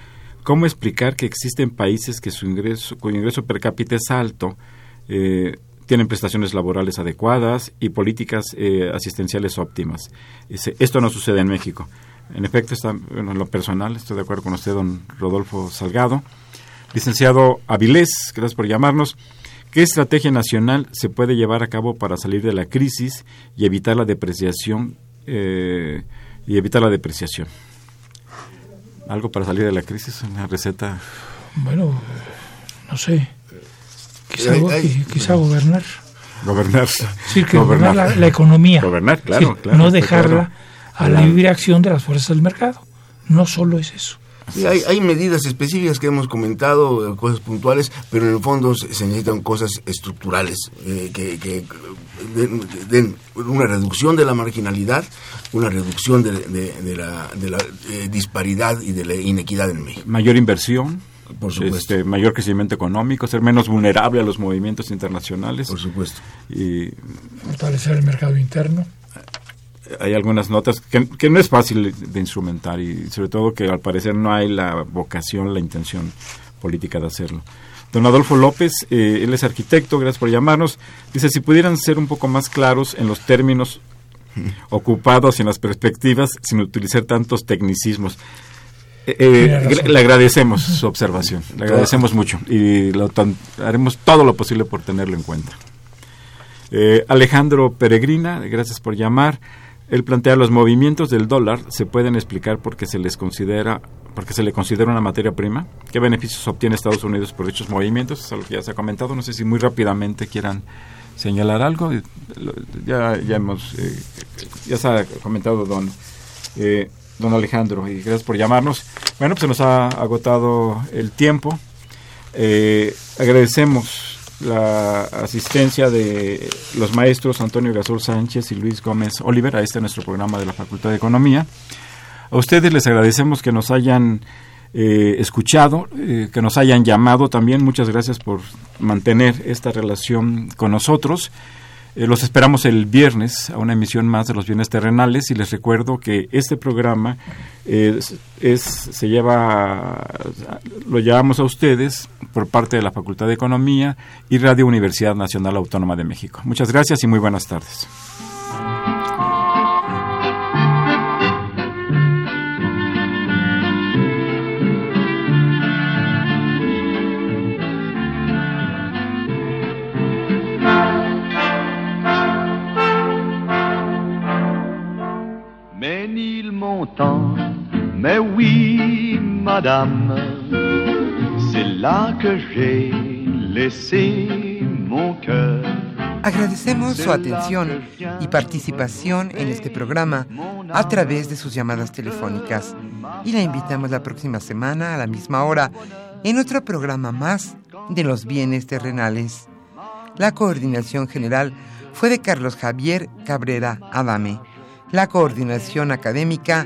¿cómo explicar que existen países que su ingreso, cuyo ingreso per cápita es alto, eh, tienen prestaciones laborales adecuadas y políticas eh, asistenciales óptimas. Esto no sucede en México. En efecto, está, bueno, en lo personal, estoy de acuerdo con usted, don Rodolfo Salgado. Licenciado Avilés, gracias por llamarnos. ¿Qué estrategia nacional se puede llevar a cabo para salir de la crisis y evitar la depreciación eh, y evitar la depreciación? ¿Algo para salir de la crisis? ¿Una receta? Bueno, no sé. Quizá, quizá gobernar. Gobernar. Sí, que gobernar, gobernar la, la, economía. Gobernar, claro, sí, claro. No dejarla a la libre acción de las fuerzas del mercado. No solo es eso. Sí, hay, hay, medidas específicas que hemos comentado, cosas puntuales, pero en el fondo se, necesitan cosas estructurales eh, que, que den, den, una reducción de la marginalidad, una reducción de, de, de la, de la eh, disparidad y de la inequidad en México. Mayor inversión. Por supuesto. Este, mayor crecimiento económico, ser menos vulnerable a los movimientos internacionales. Por supuesto. Y fortalecer el mercado interno hay algunas notas que, que, no es fácil de instrumentar y sobre todo que al parecer no hay la vocación, la intención política de hacerlo. Don Adolfo López, eh, él es arquitecto, gracias por llamarnos. Dice, si pudieran ser un poco más claros en los términos ocupados y en las perspectivas sin utilizar tantos tecnicismos. Eh, eh, le agradecemos su observación, le agradecemos mucho y lo, haremos todo lo posible por tenerlo en cuenta. Eh, Alejandro Peregrina, gracias por llamar. Él plantea los movimientos del dólar se pueden explicar porque se les considera porque se le considera una materia prima. ¿Qué beneficios obtiene Estados Unidos por dichos movimientos? Es algo que ya se ha comentado. No sé si muy rápidamente quieran señalar algo. Ya, ya hemos eh, ya se ha comentado don eh, don Alejandro y gracias por llamarnos. Bueno, pues se nos ha agotado el tiempo. Eh, agradecemos la asistencia de los maestros Antonio Gasol Sánchez y Luis Gómez Oliver a este nuestro programa de la Facultad de Economía. A ustedes les agradecemos que nos hayan eh, escuchado, eh, que nos hayan llamado también. Muchas gracias por mantener esta relación con nosotros. Eh, los esperamos el viernes a una emisión más de los bienes terrenales y les recuerdo que este programa eh, es, se lleva, lo llevamos a ustedes por parte de la Facultad de Economía y Radio Universidad Nacional Autónoma de México. Muchas gracias y muy buenas tardes. Oui, madame, c'est là que j'ai laissé mon cœur. Agradecemos su atención y participación en este programa a través de sus llamadas telefónicas y la invitamos la próxima semana a la misma hora en otro programa más de los bienes terrenales. La coordinación general fue de Carlos Javier Cabrera Adame. La coordinación académica